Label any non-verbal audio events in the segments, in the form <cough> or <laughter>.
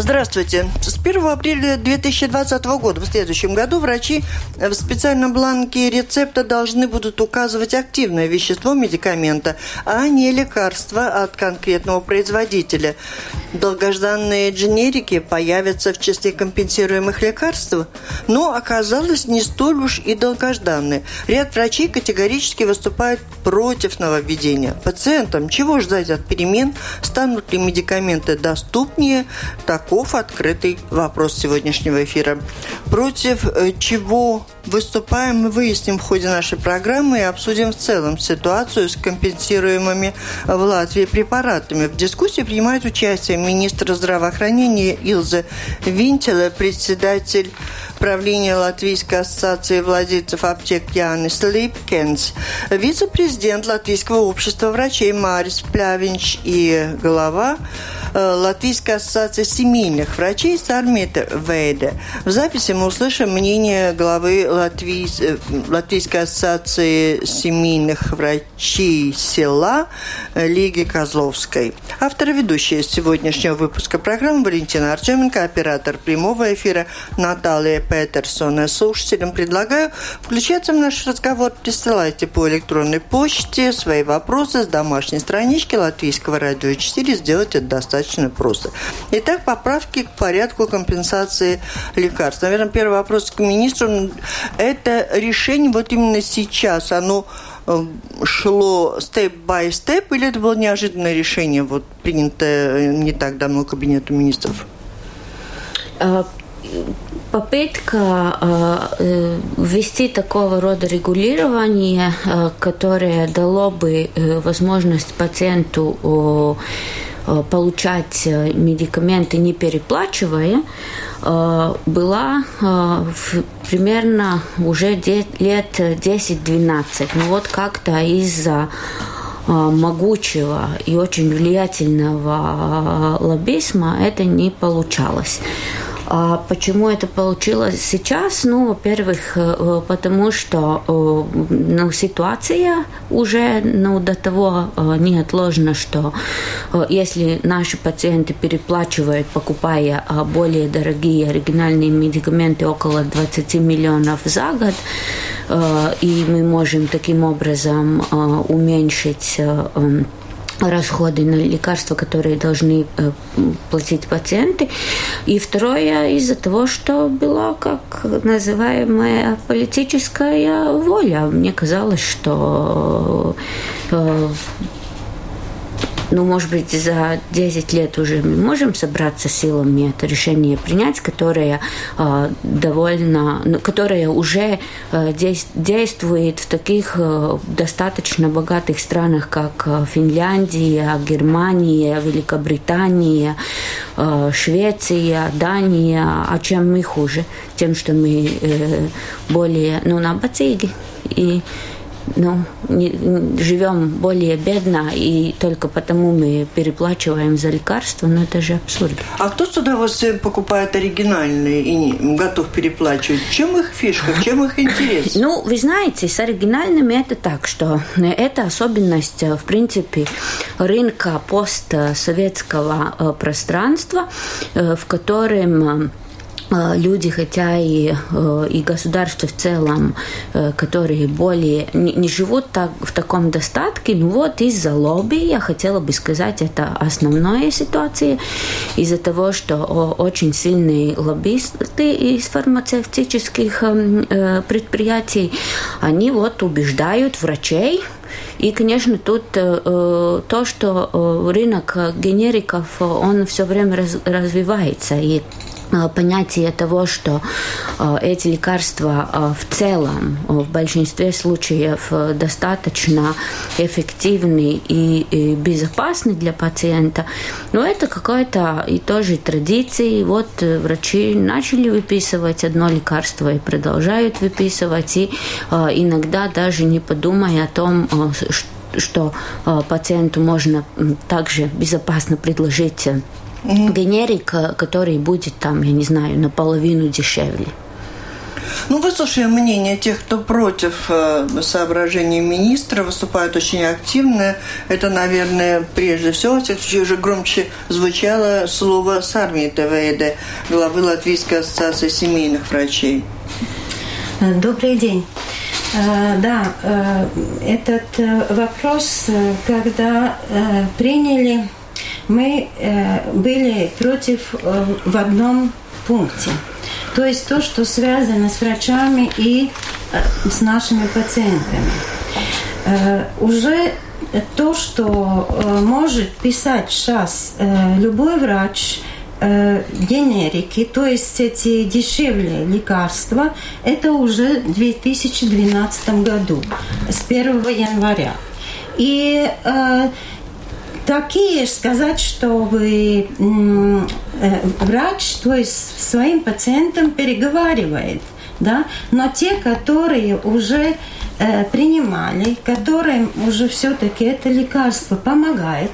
Здравствуйте. С 1 апреля 2020 года, в следующем году, врачи в специальном бланке рецепта должны будут указывать активное вещество медикамента, а не лекарство от конкретного производителя. Долгожданные дженерики появятся в числе компенсируемых лекарств, но оказалось не столь уж и долгожданные. Ряд врачей категорически выступают против нововведения. Пациентам чего ждать от перемен? Станут ли медикаменты доступнее? Таков открытый вопрос сегодняшнего эфира. Против э, чего выступаем, мы выясним в ходе нашей программы и обсудим в целом ситуацию с компенсируемыми в Латвии препаратами. В дискуссии принимает участие министр здравоохранения Илза Винтела, председатель правления Латвийской ассоциации владельцев аптек Янис Липкенс, вице-президент Латвийского общества врачей Марис Плявинч и глава Латвийской ассоциации семейных врачей Сармита Вейде. В записи мы услышим мнение главы Латвийс... Э, Латвийской ассоциации семейных врачей села Лиги Козловской. Автор ведущая сегодняшнего выпуска программы Валентина Артеменко, оператор прямого эфира Наталья Петерсон. Слушателям предлагаю включаться в наш разговор. Присылайте по электронной почте свои вопросы с домашней странички Латвийского радио 4. Сделать это достаточно просто. Итак, поправки к порядку компенсации лекарств. Наверное, первый вопрос к министру. Это решение вот именно сейчас, оно э, шло степ-бай-степ, или это было неожиданное решение, вот принятое не так давно Кабинетом министров? А, попытка э, э, ввести такого рода регулирование, э, которое дало бы возможность пациенту получать медикаменты не переплачивая, была примерно уже лет 10-12. Но вот как-то из-за могучего и очень влиятельного лоббизма это не получалось. А почему это получилось сейчас? Ну, во-первых, э, потому что э, ну, ситуация уже ну, до того э, неотложна, что если наши пациенты переплачивают, покупая более дорогие оригинальные медикаменты около 20 миллионов за год, и мы можем таким образом уменьшить расходы на лекарства, которые должны э, платить пациенты. И второе, из-за того, что была как называемая политическая воля. Мне казалось, что э, ну, может быть, за 10 лет уже мы можем собраться силами это решение принять, которое э, довольно, ну, которое уже э, действует в таких э, достаточно богатых странах, как Финляндия, Германия, Великобритания, э, Швеция, Дания. А чем мы хуже? Тем, что мы э, более, ну, набацыги и ну, не, живем более бедно, и только потому мы переплачиваем за лекарства, но это же абсурд. А кто с удовольствием покупает оригинальные и готов переплачивать? Чем их фишка, чем их интерес? <laughs> Ну, вы знаете, с оригинальными это так, что это особенность, в принципе, рынка постсоветского э, пространства, э, в котором Э, люди, хотя и, э, и государство в целом, э, которые более не, не живут так, в таком достатке, ну вот из-за лобби, я хотела бы сказать, это основная ситуация, из-за того, что очень сильные лоббисты из фармацевтических предприятий, они вот убеждают врачей, и, конечно, тут э, то, что э, рынок генериков, он все время раз, развивается. И Э, понятие того, что э, эти лекарства э, в целом в большинстве случаев достаточно эффективны и безопасны для пациента, но это какая-то и тоже традиция. Вот врачи начали выписывать одно лекарство и продолжают выписывать, и иногда даже не подумая о том, что пациенту можно также безопасно предложить угу. генерик, который будет там, я не знаю, наполовину дешевле. Ну, выслушаем мнение тех, кто против э, соображений министра, выступает очень активно. Это, наверное, прежде всего, уже громче звучало слово Сарми ТВД, главы Латвийской ассоциации семейных врачей. Добрый день. Э, да, э, этот вопрос, когда приняли, мы были против в одном пункте – то есть то, что связано с врачами и э, с нашими пациентами. Э, уже то, что э, может писать сейчас любой врач, генерики, то есть эти дешевле лекарства, это уже в 2012 году, с 1 января. И такие сказать, что вы э, врач, то есть своим пациентам переговаривает, да, но те, которые уже э, принимали, которым уже все-таки это лекарство помогает,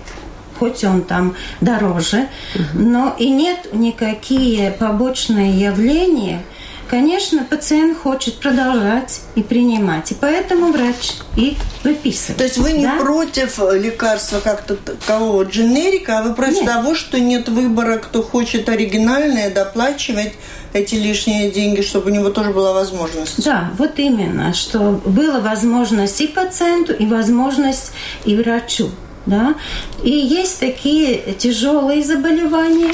хоть он там дороже, угу. но и нет никакие побочные явления – конечно, пациент хочет продолжать и принимать. И поэтому врач и выписывает. То есть вы не да? против лекарства как-то такового дженерика, а вы против нет. того, что нет выбора, кто хочет оригинальное, доплачивать эти лишние деньги, чтобы у него тоже была возможность. Да, вот именно, что была возможность и пациенту, и возможность и врачу. Да? И есть такие тяжелые заболевания,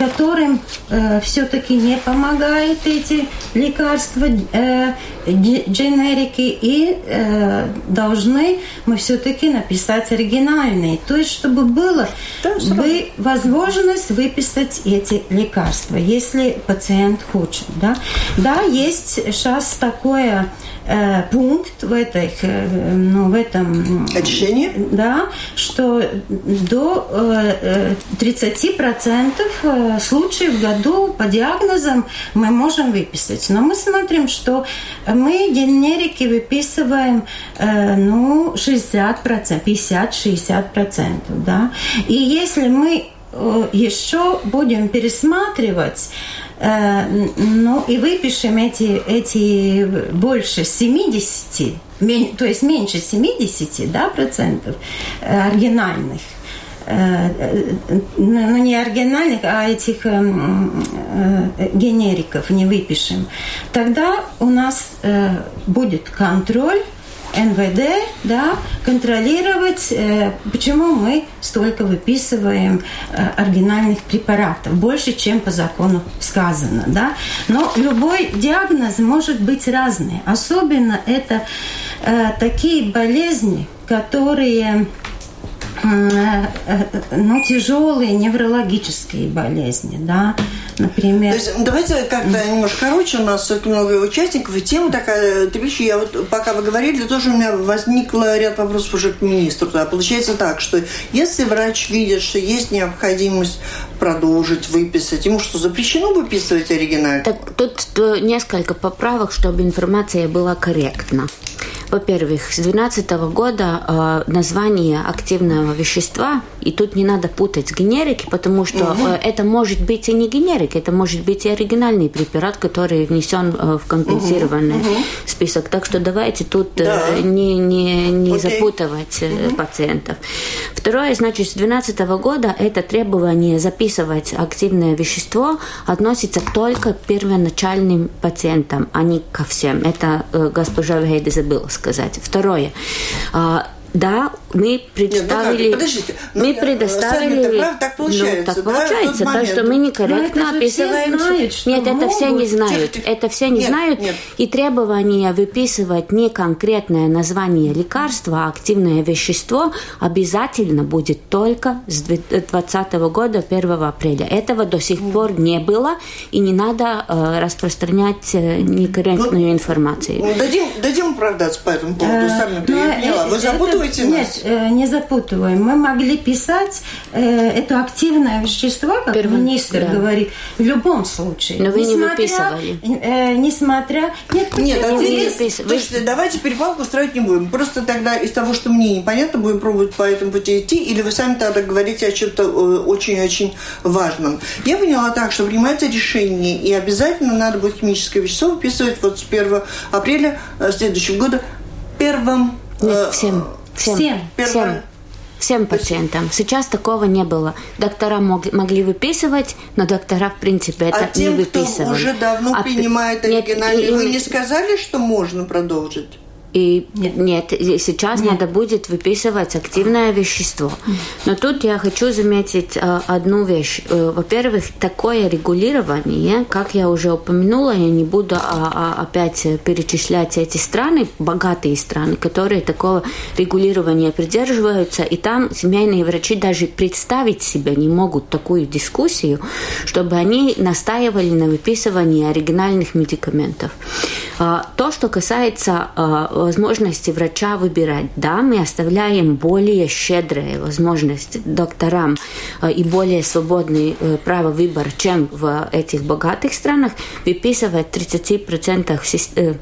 которым э, все-таки не помогают эти лекарства, э, дженерики, и э, должны мы все-таки написать оригинальные. То есть, чтобы было да, бы возможность выписать эти лекарства, если пациент хочет. Да, да есть сейчас такое э, пункт в, этих, э, ну, в этом... Очищении? Да, что до э, 30% э, случаев в году по диагнозам мы можем выписать. Но мы смотрим, что мы генерики выписываем э, ну, 60%, 50-60%. Да? И если мы еще будем пересматривать ну и выпишем эти, эти больше 70, то есть меньше 70 да, процентов э, оригинальных. Э, ну не оригинальных, а этих генериков не выпишем, тогда у нас будет контроль НВД да, контролировать, э, почему мы столько выписываем э, оригинальных препаратов, больше, чем по закону сказано. Да? Но любой диагноз может быть разный. Особенно это э, такие болезни, которые ну, тяжелые неврологические болезни, да, например. То есть, давайте как-то немножко короче, у нас очень много участников, и тема такая трепещущая. Я вот, пока вы говорили, тоже у меня возникло ряд вопросов уже к министру. Да. Получается так, что если врач видит, что есть необходимость продолжить выписать, ему что, запрещено выписывать оригинал? Так, тут э, несколько поправок, чтобы информация была корректна. Во-первых, с 2012 года э, название активного вещества, и тут не надо путать генерики, потому что угу. это может быть и не генерик, это может быть и оригинальный препарат, который внесен э, в компенсированный угу. список. Так что давайте тут э, да. не, не, не запутывать угу. пациентов. Второе, значит, с 2012 года это требование записывать активное вещество относится только к первоначальным пациентам, а не ко всем. Это госпожа Вейде забыла сказать. Второе. А, да, мы представили... Нет, ну подождите, мы ну, предоставили... Это прав, так получается, ну, так да, получается, так что мы некорректно описываем... Знают, что нет, могут. это все не знают. Тихо. Это все не нет, знают. Нет. И требование выписывать не конкретное название лекарства, а активное вещество обязательно будет только с 2020 года, 1 апреля. Этого до сих пор не было, и не надо э, распространять э, некорректную ну, информацию. Дадим, дадим оправдаться по этому поводу, сами я поняла. Вы запутали запутывайте мы, нас. Нет, не запутываем. Мы могли писать это активное вещество, как Первый, министр да. говорит, в любом случае. Но вы не выписывали. Несмотря... Нет, нет, а вы, слушайте, давайте перепалку устраивать не будем. Просто тогда из того, что мне непонятно, будем пробовать по этому пути идти, или вы сами тогда говорите о чем-то очень-очень важном. Я поняла так, что принимается решение, и обязательно надо будет химическое вещество выписывать вот с 1 апреля э, следующего года первым... Нет, э, всем. Всем. Всем. Всем. Всем пациентам. Сейчас такого не было. Доктора мог, могли выписывать, но доктора, в принципе, это а тем, не выписывали. Кто уже давно а принимает оригинальный, вы не сказали, что можно продолжить? И нет, нет сейчас нет. надо будет выписывать активное вещество. Но тут я хочу заметить а, одну вещь. Э, во-первых, такое регулирование, как я уже упомянула, я не буду а, а, опять перечислять эти страны, богатые страны, которые такого регулирования придерживаются, и там семейные врачи даже представить себе не могут такую дискуссию, чтобы они настаивали на выписывании оригинальных медикаментов. А, то, что касается возможности врача выбирать, да, мы оставляем более щедрые возможности докторам а, и более свободный э, право выбора, чем в этих богатых странах, выписывать 30% Э,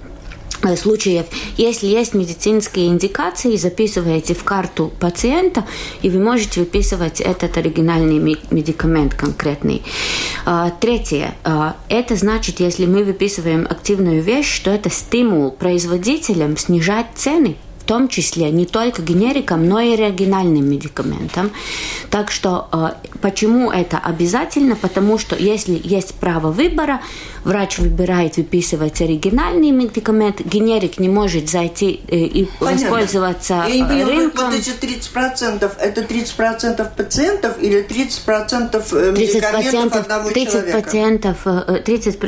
случаев, если есть медицинские индикации, записываете в карту пациента, и вы можете выписывать этот оригинальный медикамент конкретный. А, третье. А, это значит, если мы выписываем активную вещь, что это стимул производителям снижать цены том числе не только генерикам, но и оригинальным медикаментам. Так что э, почему это обязательно? Потому что если есть право выбора, врач выбирает выписывать оригинальный медикамент, генерик не может зайти э, и Понятно. воспользоваться Я не понимаю, рынком. Вот эти 30% это 30% пациентов или 30% э, медикаментов 30%, одного 30 человека? Пациентов, 30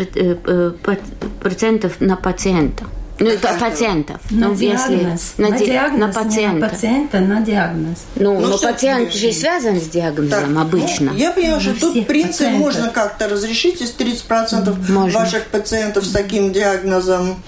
процентов на пациента. Ну, это пациентов. На ну, диагноз. Если, на, на, диагноз, на пациента. на пациента, на диагноз. Ну, ну но пациент же связан с диагнозом так, ну, обычно. Ну, я понимаю, что тут принцип пациентов. можно как-то разрешить, если 30% можно. ваших пациентов с таким диагнозом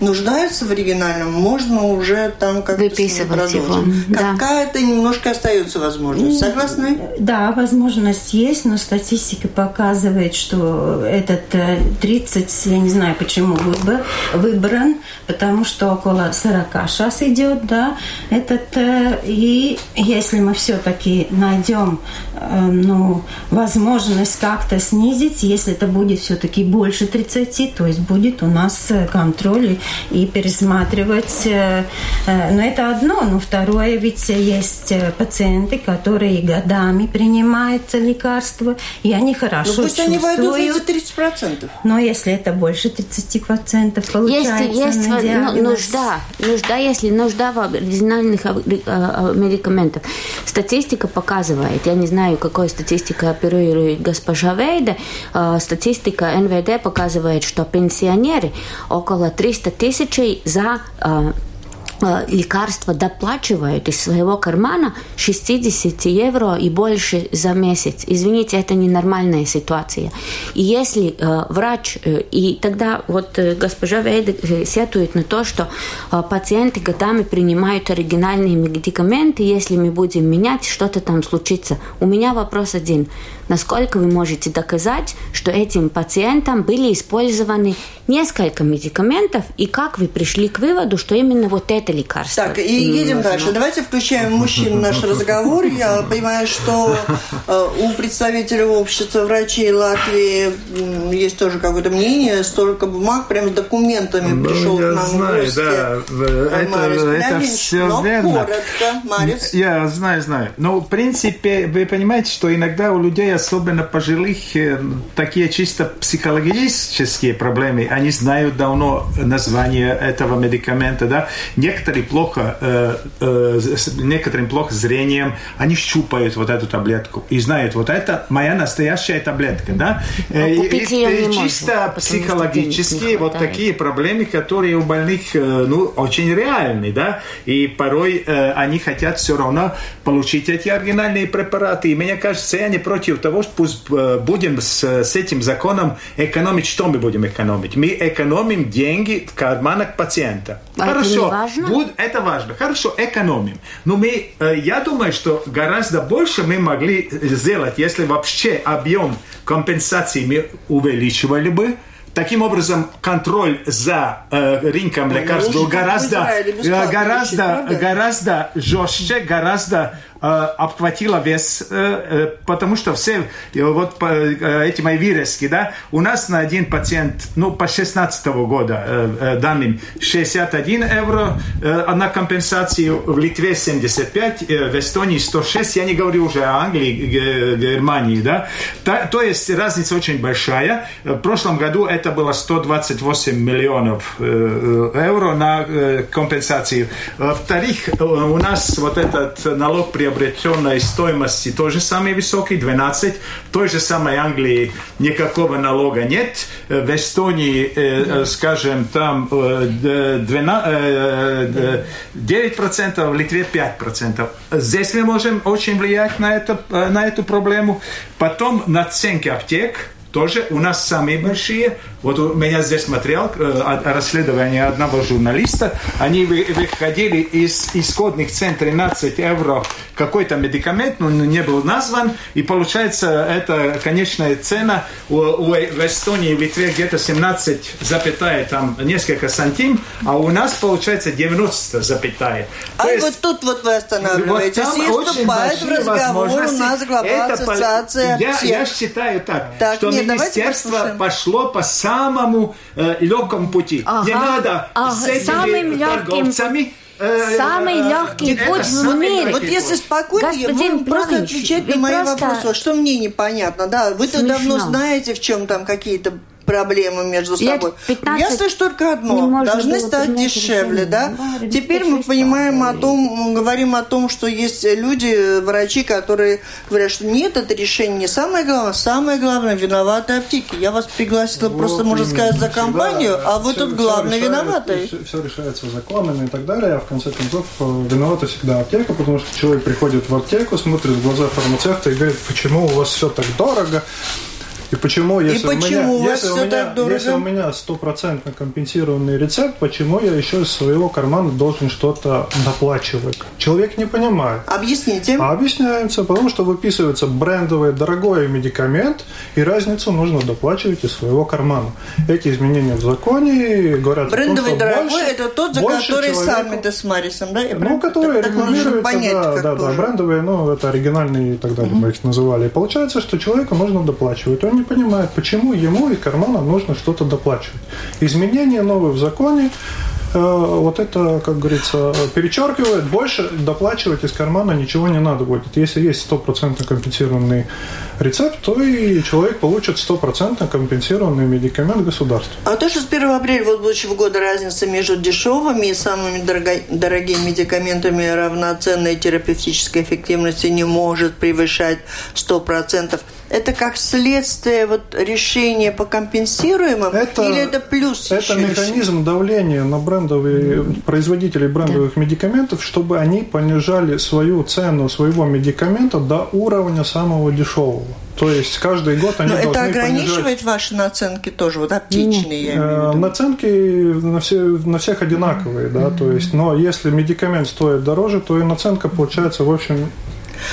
нуждаются в оригинальном, можно уже там как-то выписывать его. Какая-то немножко остается возможность. Согласны? Да, возможность есть, но статистика показывает, что этот 30, э, я не знаю, почему выбор, выбран, потому что около 40 сейчас идет, да, этот, э, и если мы все-таки найдем э, ну, возможность как-то снизить, если это будет все-таки больше 30, то есть будет у нас контроль и пересматривать. Э, э, но это одно. Но второе, ведь есть э, пациенты, которые годами принимают лекарства, и они хорошо Но пусть чувствуют. они войдут в эти 30%. Но если это больше 30% получается есть, есть на диагноз... нужда, нужда, если нужда в оригинальных медикаментах. Статистика показывает, я не знаю, какой статистика оперирует госпожа Вейда, статистика НВД показывает, что пенсионеры около 300 тысячей за лекарства доплачивают из своего кармана 60 евро и больше за месяц. Извините, это ненормальная ситуация. И если э, врач, э, и тогда вот э, госпожа Вейда э, сетует на то, что э, пациенты годами принимают оригинальные медикаменты, если мы будем менять, что-то там случится. У меня вопрос один. Насколько вы можете доказать, что этим пациентам были использованы несколько медикаментов, и как вы пришли к выводу, что именно вот это лекарство. Так, и едем mm дальше. Давайте включаем <laughs> мужчин в наш разговор. Я понимаю, что э, у представителей общества врачей Латвии есть тоже какое-то мнение, столько бумаг, прям с документами ну, пришел я к нам знаю, в Да, это, это все но верно. коротко, Марис. Я знаю, знаю. Но, в принципе, вы понимаете, что иногда у людей, особенно пожилых, э, такие чисто психологические проблемы, они знают давно название этого медикамента, да. Некоторые плохо, э, э, некоторым плохо зрением, они щупают вот эту таблетку и знают, вот это моя настоящая таблетка, да? Э, и, и, чисто можно, психологические вот такие проблемы, которые у больных, э, ну, очень реальны, да? И порой э, они хотят все равно получить эти оригинальные препараты. И мне кажется, я не против того, что пусть э, будем с, с этим законом экономить. Что мы будем экономить? Мы экономим деньги в карманах пациента. А Хорошо, это важно? Буд- это важно. Хорошо, экономим. Но мы, э, я думаю, что гораздо больше мы могли сделать, если вообще объем компенсации мы увеличивали бы. Таким образом, контроль за э, рынком Ну, лекарств был гораздо, бесплатно э, гораздо, гораздо жестче, гораздо э, обхватила вес, э, э, потому что все, э, вот э, эти мои вырезки, да, у нас на один пациент, ну, по 16 года э, э, данным, 61 евро э, на компенсацию, в Литве 75, э, в Эстонии 106, я не говорю уже о Англии, Германии, да, то есть разница очень большая. В прошлом году это было 128 миллионов э, э, евро на э, компенсацию. Во-вторых, э, у нас вот этот налог приобретенной стоимости тоже самый высокий, 12. В той же самой Англии никакого налога нет. Э, В Эстонии, э, э, скажем, там э, д- 12, э, э, 9%, в Литве 5%. Здесь мы можем очень влиять на, это, на эту проблему. Потом наценки аптек тоже у нас самые большие. Вот у меня здесь материал э, о- расследования одного журналиста. Они вы- выходили из исходных цен 13 евро какой-то медикамент, но не был назван. И получается, это конечная цена у, у- в Эстонии, в Литве где-то 17 запятая, там несколько сантим, а у нас получается 90 запятая. А То есть- вот тут вот вы останавливаетесь вот и очень вступает в разговор у нас глава Это я, я считаю так, Так, что нет, министерство пошло по самому э, легкому пути. Ага, Не надо ага, с этими самым легким торговцами... э, Самый э, легкий это путь в мире. Вот если спокойнее, Господин вы просто отвечать на мои вопросы. Что мне непонятно, да? Вы то давно знаете, в чем там какие-то проблемы между собой. 15 Я слышу только одно. Должны стать дешевле, да? Да, Теперь мы 36 понимаем о том, говорим о том, что есть люди, врачи, которые говорят, что нет, это решение не самое главное. Самое главное, виноваты аптеки. Я вас пригласила просто, можно сказать, за компанию, а вы тут главный виноватый. Все, решается законами и так далее, а в конце концов э, виновата всегда аптека, потому что человек приходит в аптеку, смотрит в глаза фармацевта и говорит, почему у вас все так дорого, и почему, если, почему у меня, если, у меня, так дорого? если у меня стопроцентно компенсированный рецепт, почему я еще из своего кармана должен что-то доплачивать? Человек не понимает. Объясните. А объясняется, потому что выписывается брендовый дорогой медикамент, и разницу нужно доплачивать из своего кармана. Эти изменения в законе говорят Брендовый том, что дорогой больше- это тот, за который человеку- сами-то с Марисом, да? Я ну, нужно рекламируются, понять, да, да, да, тоже. брендовые, ну, это оригинальные и так далее, мы их называли. И получается, что человеку нужно доплачивать. Он не понимает, почему ему из кармана нужно что-то доплачивать. Изменения новые в законе, э, вот это, как говорится, перечеркивает, больше доплачивать из кармана ничего не надо будет. Если есть стопроцентно компенсированный рецепт, то и человек получит стопроцентно компенсированный медикамент государства. А то, что с 1 апреля вот будущего года разница между дешевыми и самыми дорого- дорогими медикаментами равноценной терапевтической эффективности не может превышать 100%, это как следствие вот решения по компенсируемым или это плюс Это механизм давления на брендовые производителей брендовых медикаментов, чтобы они понижали свою цену своего медикамента до уровня самого дешевого. То есть каждый год они Но это должны ограничивает понижать. ваши наценки тоже, вот аптечные, я имею в Э, виду. Наценки на, все, на всех одинаковые, да, то есть, но если медикамент стоит дороже, то и наценка получается, в общем,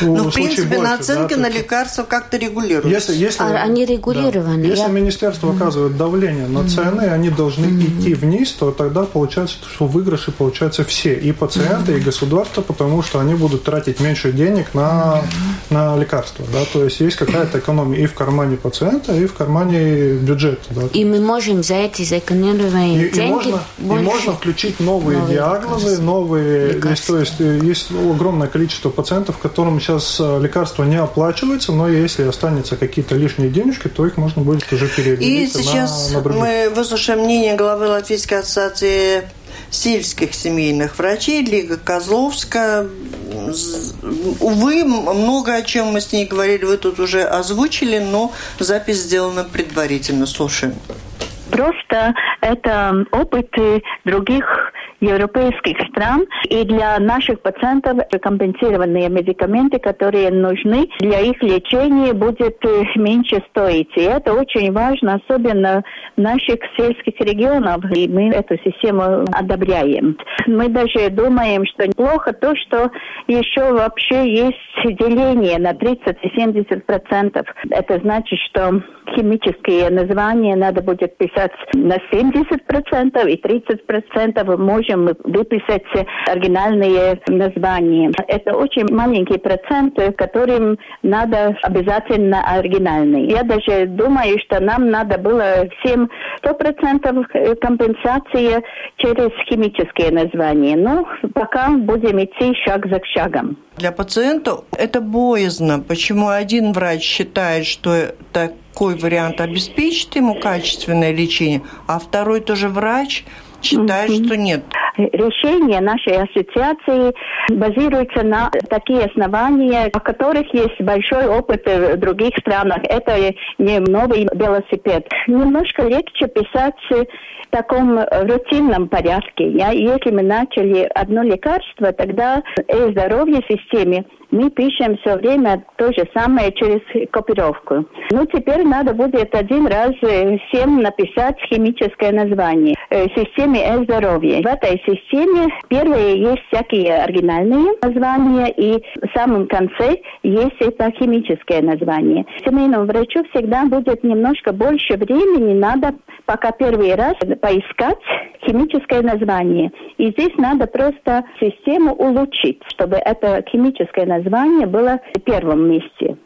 Ну, в случае принципе, больше, наценки да, на лекарства как-то регулируются. Если, если, А они регулированы. Если Я- министерство оказывает давление на цены, они должны идти вниз, то тогда получается, что выигрыши получаются все, и пациенты, и государство, потому что они будут тратить меньше денег на, на лекарства. Да? То есть есть какая-то экономия и в кармане пациента, и в кармане бюджета. Да? И мы можем за эти сэкономленные И, и деньги можно, и больше- можно включить новые, новые диагнозы, лекарства. новые. Лекарства. Есть, то есть есть огромное количество пациентов, которым сейчас э, лекарства не оплачиваются, но если останется какие-то лишние денежки, то их можно будет уже И перевести сейчас на, на других. мы выслушаем мнение главы Латвийской ассоциации сельских семейных врачей Лига Козловска. Увы, много о чем мы с ней говорили, вы тут уже озвучили, но запись сделана предварительно. Слушаем. Просто это опыты других европейских стран. И для наших пациентов компенсированные медикаменты, которые нужны для их лечения, будет э, меньше стоить. И это очень важно, особенно в наших сельских регионах. И мы эту систему одобряем. Мы даже думаем, что плохо то, что еще вообще есть деление на 30 и 70 процентов. Это значит, что химические названия надо будет писать на 70 процентов и 30 процентов можем выписать оригинальные названия. Это очень маленький процент, которым надо обязательно оригинальный. Я даже думаю, что нам надо было всем 100 процентов компенсации через химические названия. Но пока будем идти шаг за шагом. Для пациента это боязно. Почему один врач считает, что такой вариант обеспечит ему качественное лечение, а второй тоже врач считает, mm-hmm. что нет. Решение нашей ассоциации базируется на такие основания, о которых есть большой опыт в других странах. Это не новый велосипед. Немножко легче писать в таком рутинном порядке. Я, если мы начали одно лекарство, тогда и здоровье системе мы пишем все время то же самое через копировку. Ну, теперь надо будет один раз э, всем написать химическое название э, системе здоровья. В этой системе первые есть всякие оригинальные названия, и в самом конце есть это химическое название. Семейному врачу всегда будет немножко больше времени, надо пока первый раз поискать химическое название. И здесь надо просто систему улучшить, чтобы это химическое название было в первом месте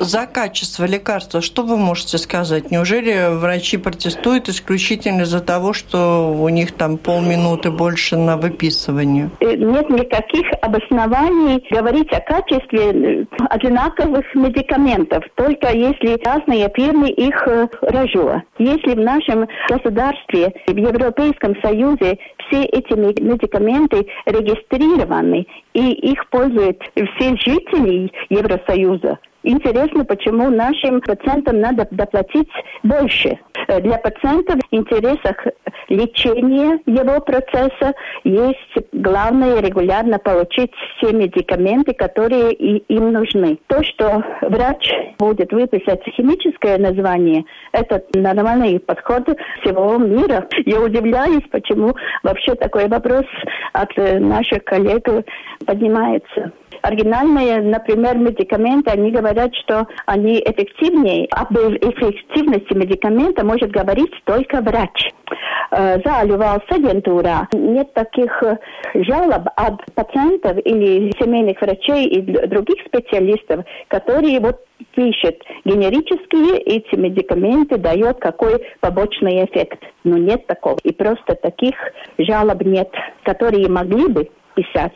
за качество лекарства что вы можете сказать? Неужели врачи протестуют исключительно из-за того, что у них там полминуты больше на выписывание? Э, нет никаких обоснований говорить о качестве э, одинаковых медикаментов, только если разные фирмы их э, рожу. Если в нашем государстве, в Европейском Союзе все эти медикаменты регистрированы и их пользуют все жители Евросоюза, Интересно, почему нашим пациентам надо доплатить больше. Э, для пациента в интересах лечения его процесса есть главное регулярно получить все медикаменты, которые им нужны. То, что врач будет выписать химическое название, это нормальный подход всего мира. Я удивляюсь, почему вообще такой вопрос от наших коллег поднимается оригинальные, например, медикаменты, они говорят, что они эффективнее. Об эффективности медикамента может говорить только врач. Zāļu valsts aģentūrā нет таких жалоб от пациентов или семейных врачей и других специалистов, которые вот пишет генерические эти медикаменты, дает какой побочный эффект. Но нет такого. И просто таких жалоб нет, которые могли бы писать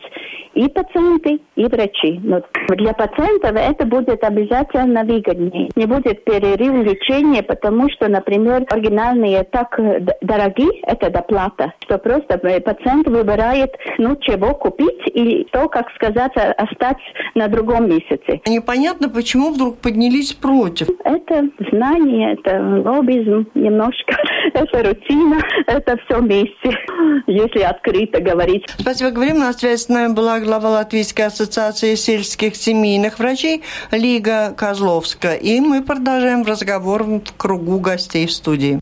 и пациенты, и врачи. Но для пациентов это будет обязательно выгоднее. Не будет перерыв лечения, потому что, например, оригинальные так дорогие, это доплата, что просто пациент выбирает, ну, чего купить и то, как сказать, остаться на другом месяце. Непонятно, почему вдруг поднялись против. Это знание, это лоббизм немножко, <laughs> это рутина, <laughs> это все вместе, <laughs> если открыто говорить. Спасибо, говорим. Нами была глава Латвийской ассоциации сельских семейных врачей Лига Козловска. И мы продолжаем разговор в кругу гостей в студии.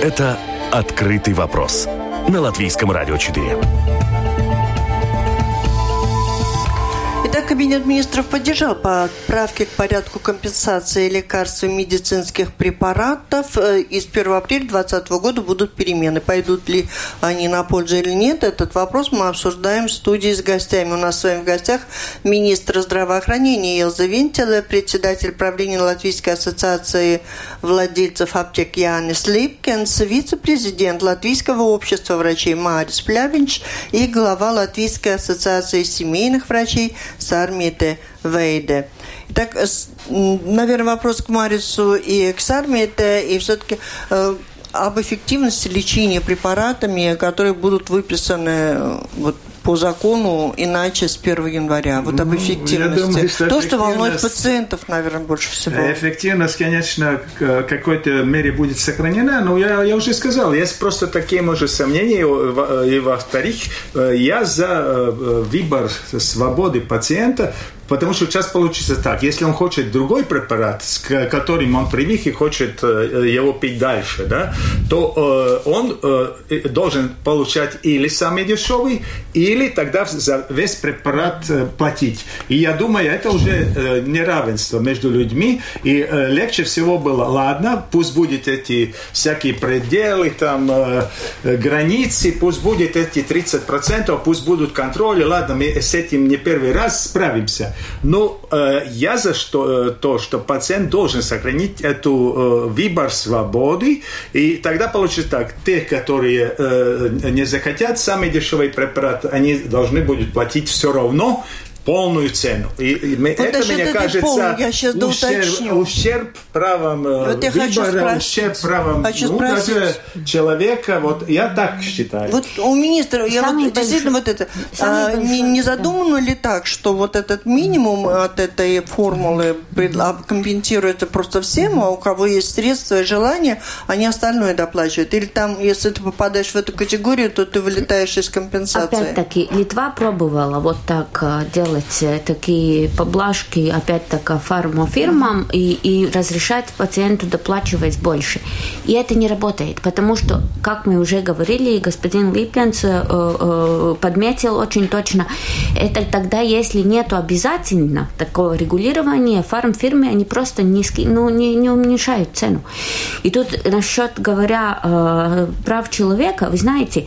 Это «Открытый вопрос» на Латвийском радио 4. Кабинет министров поддержал поправки к порядку компенсации лекарств и медицинских препаратов. Э, и с 1 апреля 2020 года будут перемены. Пойдут ли они на пользу или нет, этот вопрос мы обсуждаем в студии с гостями. У нас с вами в гостях министр здравоохранения Елза Винтела, председатель правления Латвийской ассоциации владельцев аптек Янис Липкенс, вице-президент Латвийского общества врачей Марис Плявинч и глава Латвийской ассоциации семейных врачей Сармите Вейде. Итак, наверное, вопрос к Марису и к Сармите, и все-таки э, об эффективности лечения препаратами, которые будут выписаны э, вот, по закону иначе с 1 января? Вот об эффективности. Ну, думаю, что То, что волнует пациентов, наверное, больше всего. Эффективность, конечно, к какой-то мере будет сохранена, но я, я уже сказал, есть просто такие, может, сомнения. И во-вторых, э, я за э, выбор свободы пациента, Потому что сейчас получится так, если он хочет другой препарат, с ко- которым он привык и хочет э, его пить дальше, да, то э, он э, должен получать или самый дешевый, или тогда за весь препарат э, платить. И я думаю, это уже э, неравенство между людьми, и э, легче всего было, ладно, пусть будет эти всякие пределы, там, э, э, границы, пусть будет эти 30%, пусть будут контроли, ладно, мы с этим не первый раз справимся. Но э, я за что, э, то, что пациент должен сохранить эту э, выбор свободы, и тогда получится так, те, которые не захотят самый дешевый препарат, они должны будут платить все равно полную цену. И, и это, мне кажется, полной я щас ущерб, ущерб правам э, Вот я хочу выбора, спросить. ущерб правам Хочу ну, даже человека. Вот я так считаю. Вот у министра, я Самый вот действительно вот это, самый а, большой, не, не да. задумано ли так, что вот этот минимум от этой формулы компенсируется просто всем, а у кого есть средства и желание, они остальное доплачивают? Или там, если ты попадаешь в эту категорию, то ты вылетаешь из компенсации? Опять-таки, Литва пробовала вот так э, делать э, такие поблажки, опять-таки, фармофирмам и, и разрешать пациенту доплачивать больше. И это не работает, потому что, как мы уже говорили, господин Липенц э, э, подметил очень точно, это тогда, если нет обязательно такого регулирования, фармфирмы, они просто не, ски- ну, не, не уменьшают цену. И тут насчет, говоря, э, прав человека, вы знаете,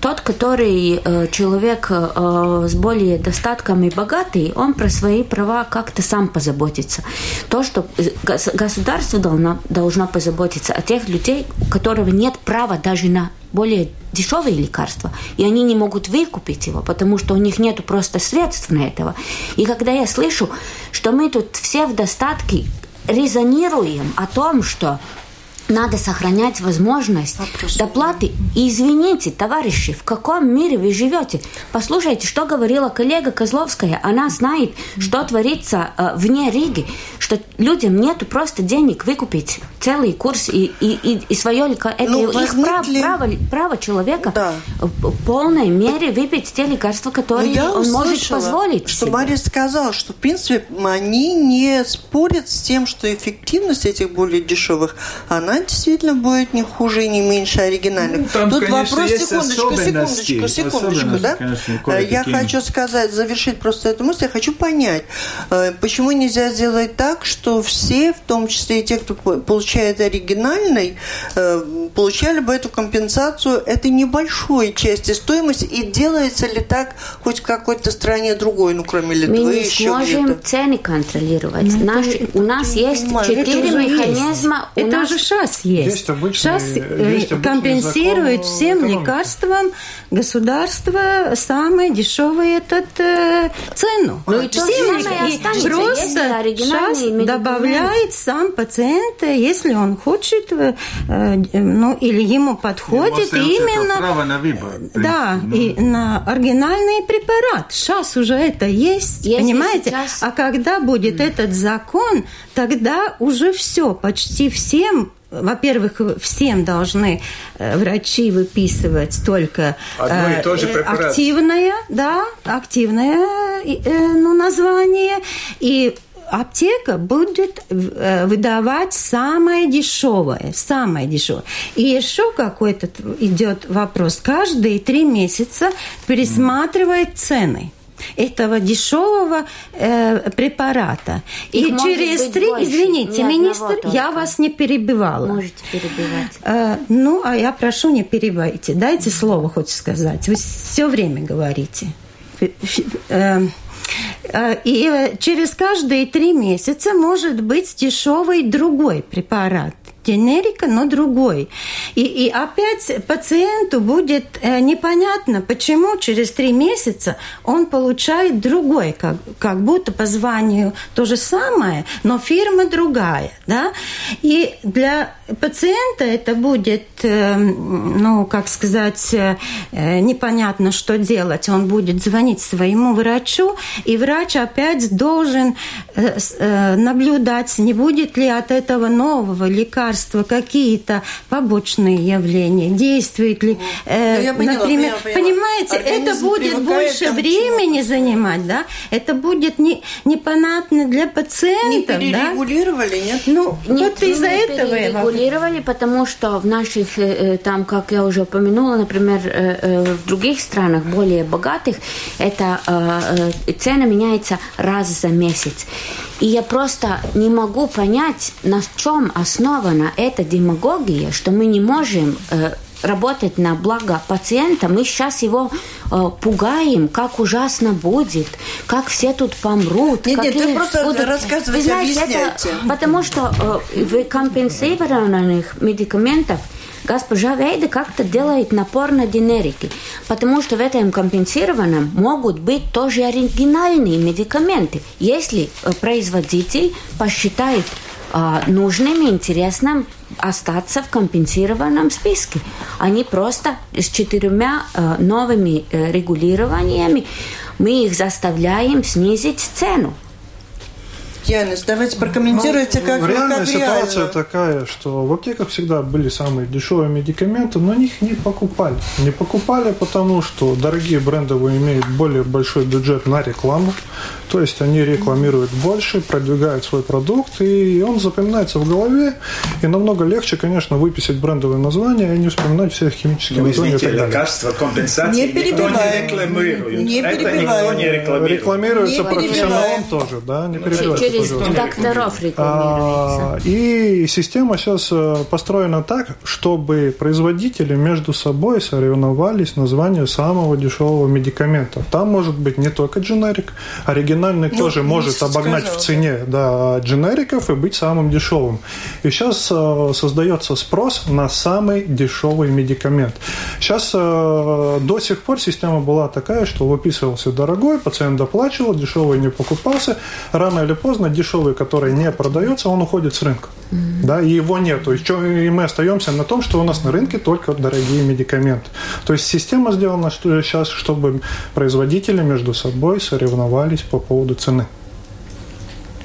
Тот, который э, человек э, с более достатком и богатый, он про свои права как-то сам позаботится. То, что э, гос- государство должно, должно позаботиться о тех людей, у которого нет права даже на более дешевые лекарства, и они не могут выкупить его, потому что у них нет просто средств на этого. И когда я слышу, что мы тут все в достатке резонируем о том, что надо сохранять возможность доплаты. И извините, товарищи, в каком мире вы живете? Послушайте, что говорила коллега Козловская. Она знает, что творится э, вне Риги, что людям нету просто денег выкупить целый курс и, и, и, и свое. Это Ну, их прав- ли- право, право человека Да. в полной мере выпить те лекарства, которые я он может услышала, позволить что себе. Мария сказала, что, в принципе, они не спорят с тем, что эффективность этих более дешевых, она действительно будет не хуже и не меньше оригинальных. Ну, там, Тут конечно, вопрос, есть секундочку, секундочку, секундочку, да? конечно, Я хочу сказать, завершить просто эту мысль, я хочу понять, э, почему нельзя сделать так, что все, в том числе и те, кто по- получает оригинальный, э, получали бы эту компенсацию этой небольшой части стоимости, и делается ли так хоть в какой-то стране другой, ну, кроме Литвы, Мы не еще сможем где-то? цены контролировать. Наши- у нас есть четыре уже есть. механизма. У Это нас уже сейчас есть. Есть обычный- Сейчас э, есть обычный компенсирует закон всем экономики. лекарствам государство самое дешевое этот э, цену. Ну и Всем. И просто сейчас добавляет сам пациент, э, если он хочет, э, э, ну или ему подходит остается именно право на выбор, да, принципе, и на оригинальный препарат. Сейчас уже это есть, Если понимаете? сейчас- А когда будет этот закон, тогда уже все, почти всем во-первых, всем должны э, врачи выписывать только Одно и э, то же э, препарат. активное, да, активное ну, название, и аптека будет выдавать самое дешевое, самое дешевое. И еще какой-то идет вопрос. Каждые три месяца пересматривает цены этого дешевого э, препарата. Их и через три, больше, извините, министр, я вас не перебивала. Можете перебивать. Э, ну, а я прошу, не перебивайте. Дайте слово хоть сказать. Вы все время говорите. Фи- э, э, И э, через каждые три месяца может быть дешевый другой препарат. Генерика, но другой. И, и опять пациенту будет э, непонятно, почему через три месяца он получает другой, как, как будто по званию то же самое, но фирма другая. Да? И для пациента это будет, э, ну, как сказать, э, непонятно, что делать. Он будет звонить своему врачу, и врач опять должен э, наблюдать, не будет ли от этого нового лекарства какие-то побочные явления, действует ли, ну, я поняла, например, поняла, поняла. понимаете, Организм это будет больше времени занимать, да? Это будет не, непонятно для пациента, не перерегулировали, да? нет? Ну, нет, вот из-за этого регулировали, потому что в наших, э, э, там, как я уже упомянула, например, э, в других странах, более богатых, эта цена меняется раз за месяц. И я просто не могу понять, на чем основана эта демагогия, что мы не можем работать на благо пациента, мы сейчас его э, пугаем, как ужасно будет, как все тут помрут. Нет, нет, вы просто будут... рассказывайте, вы знаете, объясняйте. Это, потому что э, в компенсированных медикаментах госпожа Вейда как-то делает напор на генерики, потому что в этом компенсированном могут быть тоже оригинальные медикаменты, если э, производитель посчитает а, нужным и интересным остаться в компенсированном списке. Они просто с четырьмя э, новыми э, регулированиями мы их заставляем снизить цену. Янис, давайте прокомментируйте, ну, как Реальная как ситуация реально. такая, что в аптеках всегда были самые дешевые медикаменты, но их не покупали. Не покупали, потому что дорогие брендовые имеют более большой бюджет на рекламу. То есть они рекламируют больше, продвигают свой продукт, и он запоминается в голове. И намного легче, конечно, выписать брендовое название и не вспоминать всех химических ну, названий. Извините, лекарства, компенсации не никто не рекламирует. Не Это перебиваем. никто не рекламирует. Рекламируется Не профессионалом перебиваем. тоже, да, не перебивайте, Через докторов рекламируется. А, И система сейчас э, построена так, чтобы производители между собой соревновались название самого дешевого медикамента. Там может быть не только дженерик, оригинальный Ну, тоже может обогнать сказал, в цене да, дженериков и быть самым дешевым. И сейчас э, создается спрос на самый дешевый медикамент. Сейчас э, до сих пор система была такая, что выписывался дорогой, пациент доплачивал, дешевый не покупался. Рано или поздно дешевый, который не продается, он уходит с рынка. Да, и его нету. И, чё- и мы остаемся на том, что у нас на рынке только дорогие медикаменты. То есть система сделана что, сейчас, чтобы производители между собой соревновались по поводу цены.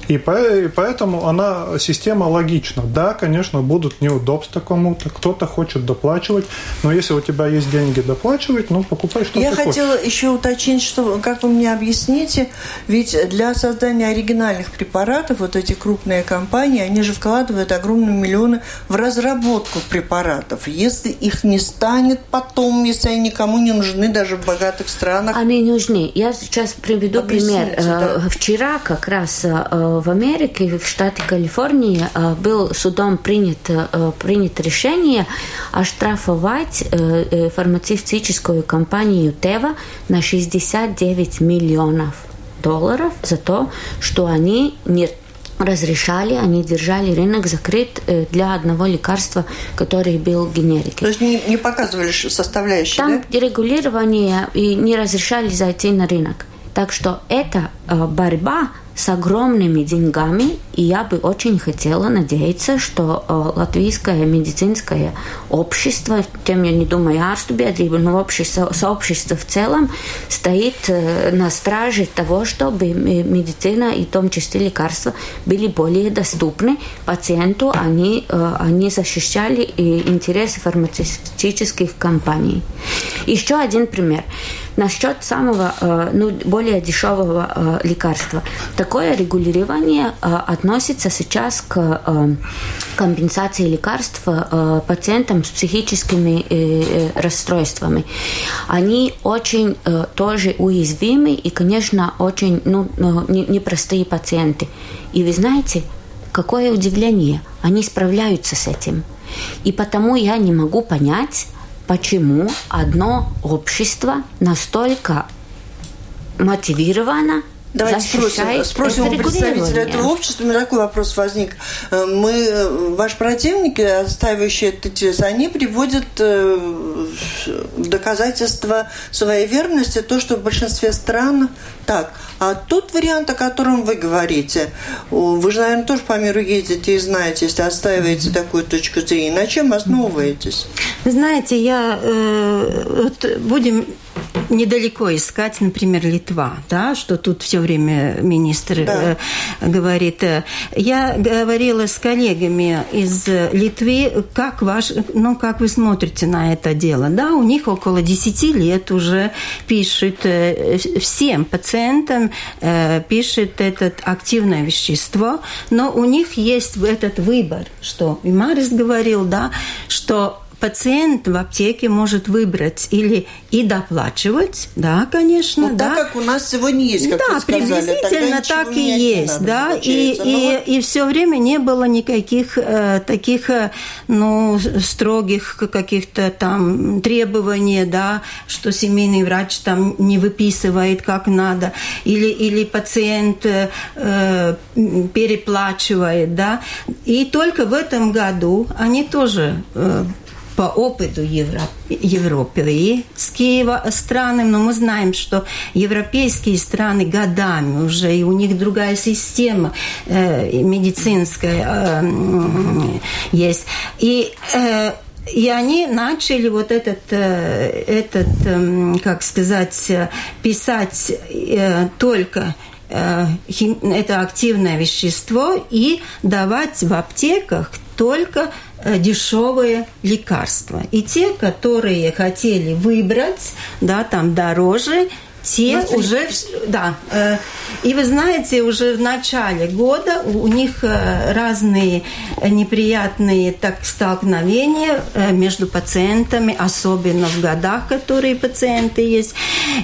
И по- и поэтому она, система логична. Да, конечно, будут неудобства кому-то, кто-то хочет доплачивать, но если у тебя есть деньги доплачивать, ну, покупай, что Я ты хочешь. хотела еще уточнить, что, как вы мне объясните, ведь для создания оригинальных препаратов вот эти крупные компании, они же вкладывают огромные миллионы в разработку препаратов. Если их не станет потом, если они никому не нужны даже в богатых странах, Они нужны. Я сейчас приведу Объясните, пример. Э, да. Вчера как раз э, в Америке, в штате Калифорния, э, был судом принят, э, принято решение оштрафовать э, фармацевтическую компанию Тева на 69 миллионов долларов за то, что они не разрешали, они держали рынок закрыт для одного лекарства, который был генерикой. то есть не, не показывали составляющие, Там да? регулирование и не разрешали зайти на рынок. Так что это э, борьба с огромными деньгами, и я бы очень хотела надеяться, что э, латвийское медицинское общество, тем я не думаю ārstu biedrība, но общество, сообщество в целом стоит э, на страже того, чтобы м- медицина и в том числе лекарства были более доступны пациенту, они, э, они защищали интересы фармацевтических компаний. Еще один пример. Насчет самого, э, ну, более дешевого э, лекарства. Такое регулирование э, относится сейчас к э, компенсации лекарств э, пациентам с психическими э, расстройствами. Они очень тоже уязвимы и, конечно, очень ну, не- непростые пациенты. И вы знаете, какое удивление, они справляются с этим. И потому я не могу понять, почему одно общество настолько мотивировано Давайте спросим, спросим у представителя этого общества. У меня такой вопрос возник. Э, мы, э, ваши противники, отстаивающие этот интерес, они приводят э, в доказательство своей верности то, что в большинстве стран так. А тот вариант, о котором вы говорите, вы же, наверное, тоже по миру ездите и знаете, если отстаиваете такую точку зрения. На чем основываетесь? Вы знаете, я э, вот будем недалеко искать, например, Литва, да, что тут все время министр да. э, говорит. Я говорила с коллегами из Литвы, как ваш, ну, как вы смотрите на это дело, да, у них около 10 лет уже пишут э, всем пациентам э, пишет это активное вещество, но у них есть этот выбор, что и Марис говорил, да, что пациент в аптеке может выбрать или и доплачивать, да, конечно, ну, да. Так как у нас сегодня есть, как да, вы сказали, приблизительно так и есть, надо, да, и, и, вот... и все время не было никаких э, таких, э, ну, строгих каких-то там требований, да, что семейный врач там не выписывает как надо, или, или пациент э переплачивает, да, и только в этом году они тоже э, по опыту Евро, европейские страны, но мы знаем, что европейские страны годами уже, и у них другая система э, медицинская э, есть. И э, и они начали вот этот, э, этот эм, как сказать, писать э, только э, это активное вещество и давать в аптеках только Э, дешевые лекарства. И те, которые хотели выбрать, да, там дороже, те Смотри. уже, да. Э, и вы знаете, уже в начале года у них э, разные неприятные так, столкновения э, между пациентами, особенно в годах, которые пациенты есть,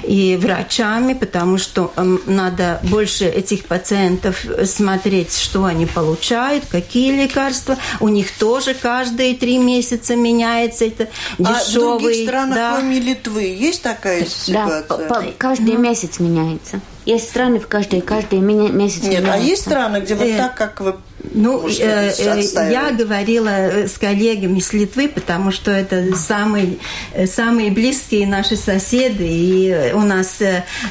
и врачами, потому что эм, надо больше этих пациентов смотреть, что они получают, какие лекарства. У них тоже каждые три месяца меняется это дешевый. А в других странах, да. кроме Литвы, есть такая ситуация? Да, каждый ну. месяц меняется. Есть страны в каждой, каждый месяц Нет, меняется. а есть страны, где вот э, так, как вы ну, э, э я говорила э, с коллегами с Литвы, потому что это самые, э, самые близкие наши соседи, и у нас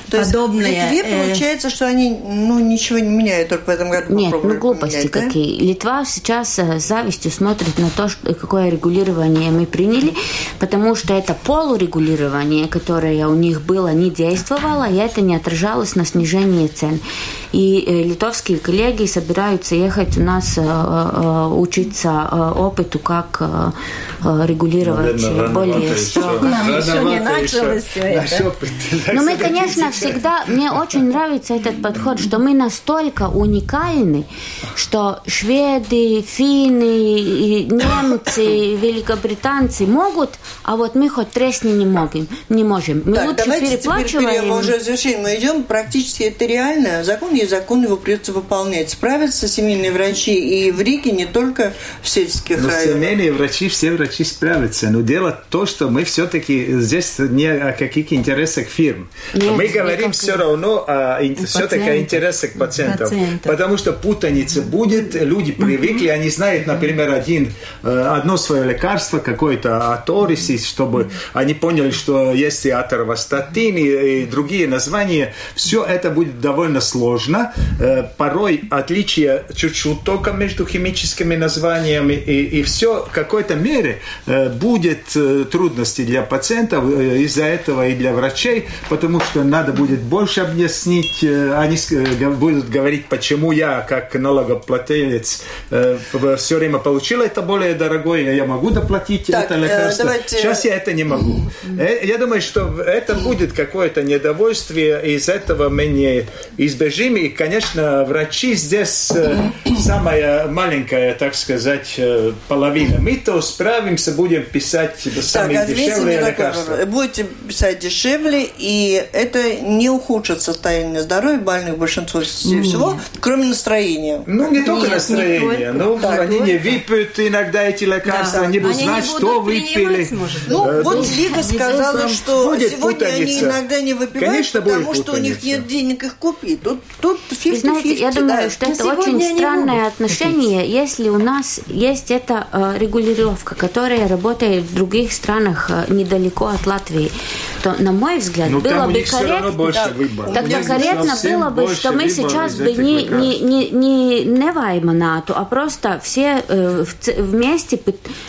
То подобные... Есть в Литве получается, что они ну, ничего не меняют только в этом году. Нет, ну глупости менять, какие. Да? Литва сейчас с завистью смотрит на то, что, какое регулирование мы приняли, потому что это полурегулирование, которое у них было, не действовало, и это не отражалось на снижении цен. И литовские коллеги собираются ехать нас э, э, учиться э, опыту, как регулировать Наверное, более строго. Нам еще не началось все это. Но мы, конечно, всегда... Мне очень нравится этот подход, что мы настолько уникальны, что шведы, финны, немцы, великобританцы могут, а вот мы хоть тресни не можем. Не можем. Мы так, лучше давайте переплачиваем. Теперь мы уже завершим. Мы идем практически это реально. Закон есть закон, его придется выполнять. Справятся семейные врачи и в Риге, не только в сельских ну, районах. Семейные врачи, все врачи справятся. Но дело то, что мы все-таки здесь не о каких интересах фирм. Нет, мы говорим все равно о, все-таки о интересах пациентов. пациентов. Потому что путаница будет, люди привыкли, они знают, например, один, э, одно свое лекарство, какое-то аторисис, чтобы они поняли, что есть и аторвастатин, и, и другие названия. Все это будет довольно сложно. Э, порой отличия чуть-чуть только между химическими названиями, и, и все в какой-то мере э, будет э, трудности для пациентов из-за этого и для врачей, потому что надо будет больше объяснить, они будут говорить, почему я, как налогоплательец, все время получил это более дорогое, я могу доплатить так, это лекарство. Давайте... Сейчас я это не могу. Я думаю, что это будет какое-то недовольствие, из этого мы не избежим, и, конечно, врачи здесь э, самая маленькая, так сказать, э, половина. Мы-то справимся, будем писать самые так, дешевые лекарства. Будете писать дешевле, и это не ухудшит состояние здоровья больных большинство всего, кроме настроения. Ну, не только Нет, настроение, не но так, они не выпьют иногда эти лекарства, да. они будут они знать, что выпили. Ну, э, вот Лига сказала, что сегодня они иногда не выпивают, Конечно, потому что у них нет денег их купить. Тут, тут 50 Знаете, я думаю, да. что это очень странное отношение, если у нас есть эта э, регулировка, которая работает в других странах э, недалеко от Латвии, то, на мой взгляд, ну, было бы корректно, тогда корректно было бы, что мы сейчас бы не, не, не, не невайманату, а просто все э, вместе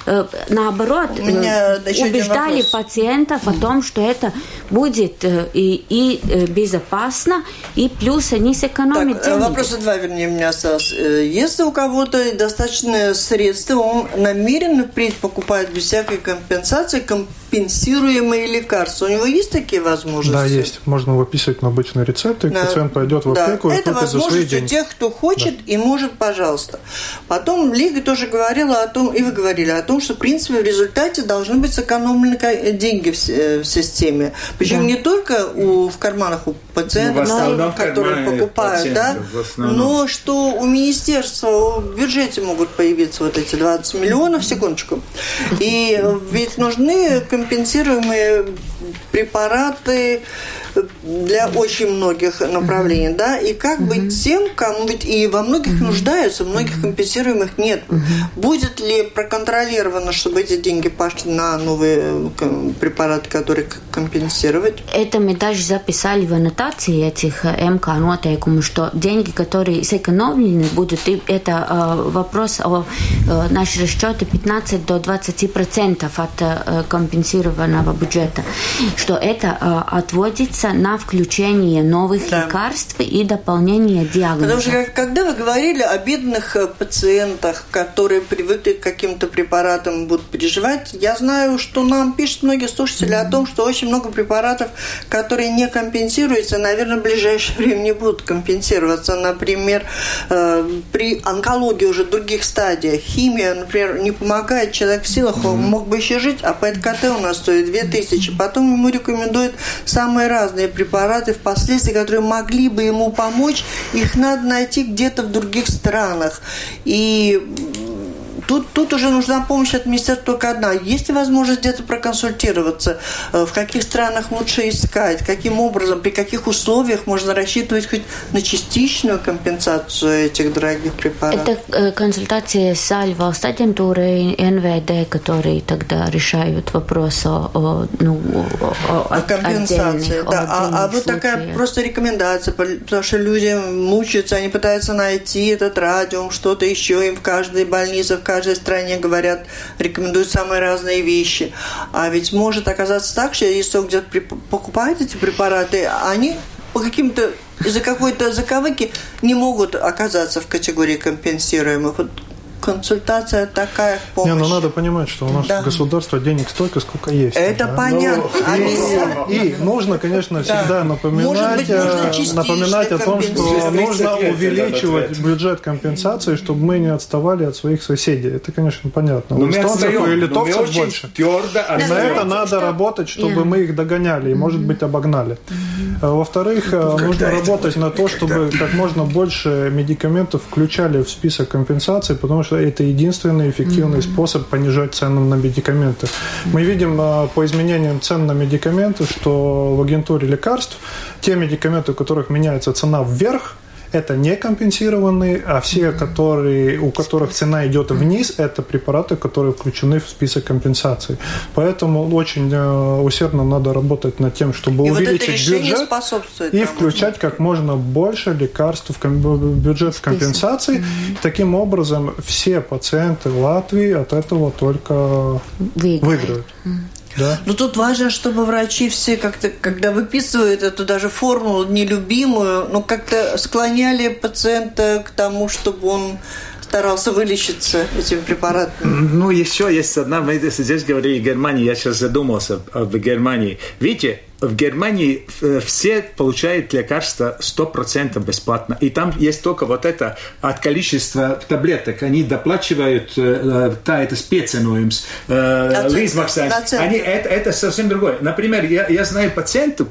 э, наоборот э, убеждали пациентов о том, что это будет э, и, и э, безопасно, и плюс они сэкономят так, деньги. Вопроса два, вернее, у меня осталось. Если у кого-то достаточно средств, он намеренно впредь покупает без всякой компенсации компенсируемые лекарства. У него есть такие возможности? Да, есть. Можно выписывать на обычный рецепт, и да. пациент пойдет в аптеку да. и Это свои деньги. тех, кто хочет да. и может, пожалуйста. Потом Лига тоже говорила о том, и вы говорили о том, что, в принципе, в результате должны быть сэкономлены деньги в, в системе. Причем да. не только у, в карманах у пациентов, ну, которые покупают, да, но что у министерства в бюджете могут появиться вот эти 20 миллионов, секундочку. И ведь нужны компенсируемые препараты для очень многих направлений, mm-hmm. да, и как mm-hmm. быть тем, кому ведь и во многих mm-hmm. нуждаются, многих компенсируемых нет. Mm-hmm. Будет ли проконтролировано, чтобы эти деньги пошли на новые э, препараты, которые компенсировать? Это мы даже записали в аннотации этих э, МК нотейкуму, что деньги, которые сэкономлены будут, и это э, вопрос о э, наши расчеты 15 до 20 процентов от э, компенсированного бюджета, что это э, отводится надеяться на включение новых да. лекарств и дополнение диагноза. Потому что когда вы говорили о бедных э, пациентах, которые привыкли к каким-то препаратам будут переживать, я знаю, что нам пишут многие слушатели mm-hmm. о том, что очень много препаратов, которые не компенсируются, наверное, в ближайшее <laughs> время не будут компенсироваться. Например, э, при онкологии уже других стадиях химия, например, не помогает, человек в силах mm-hmm. мог бы еще жить, а ПЭТ-КТ у нас стоит 2000. Потом ему рекомендуют самые разные разные препараты впоследствии, которые могли бы ему помочь, их надо найти где-то в других странах. И тут, тут уже нужна помощь от министерства только одна. Есть ли возможность где-то проконсультироваться, э, в каких странах лучше искать, каким образом, при каких условиях можно рассчитывать хоть на частичную компенсацию этих дорогих препаратов? Это э, консультации с и НВД, которые тогда решают вопрос о, о, ну, о, о компенсации. Да. А, а вот такая просто рекомендация, потому что люди мучаются, они пытаются найти этот радиум, что-то еще им в каждой больнице, в каждой каждой стране говорят, рекомендуют самые разные вещи. А ведь может оказаться так, что если он где-то покупает эти препараты, они по каким-то из-за какой-то заковыки не могут оказаться в категории компенсируемых. Консультация такая помощь. Не, ну надо понимать, что у нас да. государство денег столько, сколько есть. Это да? понятно. Ну, и, и нужно, конечно, всегда да. напоминать, быть, нужно напоминать о том, что нужно увеличивать бюджет компенсации, чтобы мы не отставали от своих соседей. Это, конечно, понятно. Но у эстонцев и литовцев больше. Твердо и на это надо работать, чтобы yeah. мы их догоняли и, может быть, обогнали. Mm-hmm. Во-вторых, ну, нужно работать на то, чтобы как можно больше медикаментов включали в список компенсации, потому что что это единственный эффективный mm-hmm. способ понижать цены на медикаменты. Мы видим а, по изменениям цен на медикаменты, что в агентуре лекарств те медикаменты, у которых меняется цена вверх, это не компенсированные, а все, которые, у которых цена идет вниз, это препараты, которые включены в список компенсаций. Поэтому очень э, усердно надо работать над тем, чтобы и увеличить вот бюджет и включать как можно больше лекарств в бюджет компенсации. Mm-hmm. Таким образом, все пациенты Латвии от этого только выиграют. выиграют. Mm-hmm. Да. Но тут важно, чтобы врачи все как-то, когда выписывают эту даже формулу нелюбимую, ну как-то склоняли пациента к тому, чтобы он старался вылечиться этим препаратом. Ну, еще есть одна, мы здесь говорили Германии, я сейчас задумался об Германии. Видите, в Германии э, все получают лекарства 100% бесплатно. И там есть только вот это от количества таблеток. Они доплачивают, э, та это спеценуемс, līdzmaksājums. Они, это, это совсем другое. Например, я, я знаю пациенту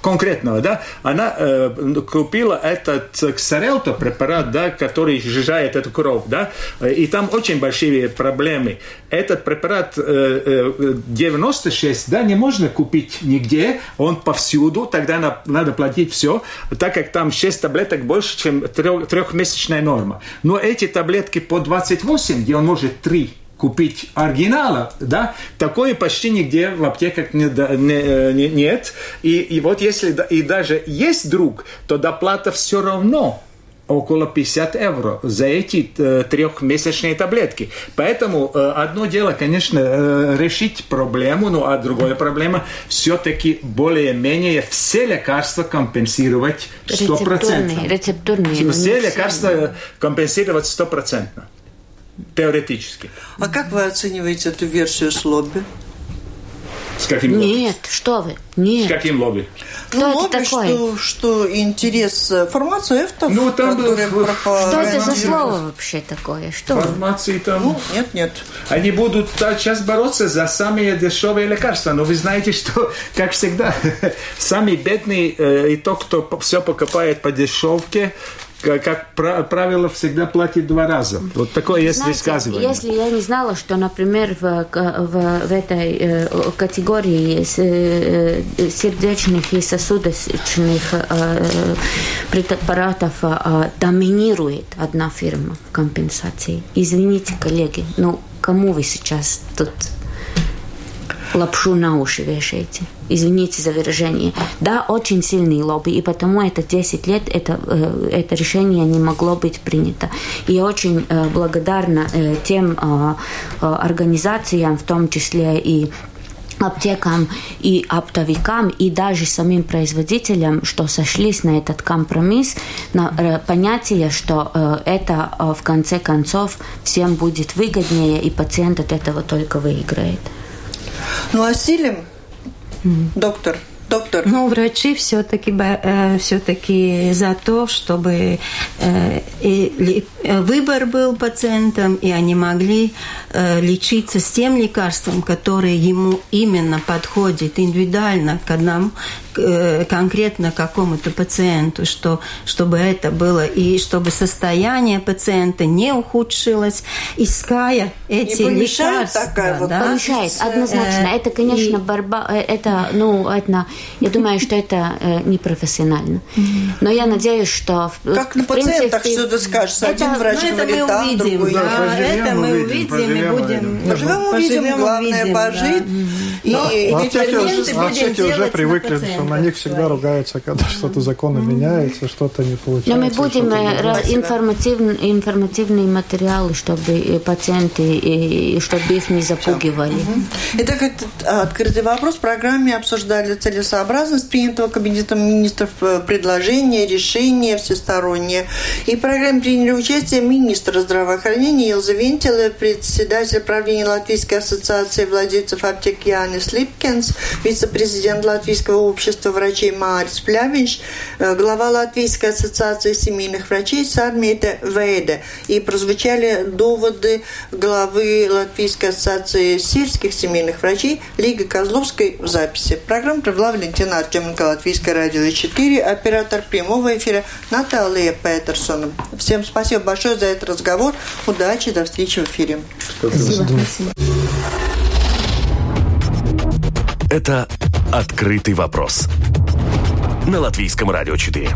конкретного, да, она купила этот ксарелто препарат, да, который сжижает эту кровь, да, и там очень большие проблемы. Этот препарат 96, да, не можно купить нигде, он повсюду, тогда надо платить все, так как там 6 таблеток больше, чем трехмесячная норма. Но эти таблетки по 28, где он может 3 купить оригинала, да, такое почти нигде в аптеках не, не, не, нет. И, и вот если и даже есть друг, то доплата все равно около 50 евро за эти э, трехмесячные таблетки. Поэтому э, одно дело, конечно, э, решить проблему, ну а другая проблема все-таки более-менее все лекарства компенсировать стопроцентно. Рецептурные, рецептурные. Все лекарства компенсировать стопроцентно. Теоретически. А как вы оцениваете эту версию с лобби? С каким лобби? Нет, что вы, нет. С каким лобби? Что ну, это лобби, такое? Что, что интерес э, фармацевтов, ну, там был... Что это за слово вообще такое? Что? Фармации там... Ну, нет, нет. Они будут сейчас бороться за самые дешевые лекарства, но вы знаете, <laughs> что, как всегда, <laughs> самый бедный э, и тот, кто все покупает по дешевке, как правило, всегда платит два раза. Вот такое есть Знаете, высказывание. Если я не знала, что, например, в, в, в этой э, категории э, сердечных и сосудочных э, препаратов доминирует одна фирма компенсации. Извините, коллеги, ну кому вы сейчас тут лапшу на уши вешаете. Извините за выражение. Да, очень сильный лобби, и потому это 10 лет это, э, это решение не могло быть принято. И очень э, благодарна э, тем организациям, в том числе и аптекам и оптовикам, и даже самим производителям, что сошлись на этот компромисс, на понятие, что это в конце концов всем будет выгоднее, и пациент от этого только выиграет. Ну, осилим, mm. доктор, доктор. Ну, врачи все-таки э, все-таки за то, чтобы э, и, э, выбор был пациентам, и они могли лечиться с тем лекарством, которое ему именно подходит индивидуально к одному конкретно какому-то пациенту, что, чтобы это было, и чтобы состояние пациента не ухудшилось, иская эти не лекарства. Такая вот да? Помешает, однозначно. Э, это, конечно, и... борьба, это, ну, это, я думаю, что это э, непрофессионально. Но я надеюсь, что... Как на пациентах что-то скажется. Один врач ну, говорит там, другой. Да, это мы увидим, и будем... Поживем, увидим, главное пожить. И аптеки уже привыкли что на них всегда ругаются, когда что-то законно меняется, что-то не получается. Но мы будем э, информативные, информативные материалы, чтобы пациенты, чтобы их не запугивали. Итак, этот открытый вопрос в программе обсуждали целесообразность принятого Кабинетом министров э, предложения, решения всесторонние. И в программе приняли участие министр здравоохранения Елза Вентила, председатель правления Латвийской ассоциации владельцев аптек Янис Липкинс, вице-президент Латвийского общества врачей Мārис Пļaviņš, э, глава Латвийской ассоциации семейных врачей Сармета Вейда. И прозвучали доводы главы Латвийской ассоциации сельских семейных врачей Лиги Козловской в записи. Программу провела Валентина Артеменко, Латвийское радио 4, оператор прямого эфира Наталья Петерсона. Всем спасибо большое за этот разговор. Удачи, до встречи в эфире. Спасибо. спасибо. Это «Открытый вопрос» на Латвийском радио 4.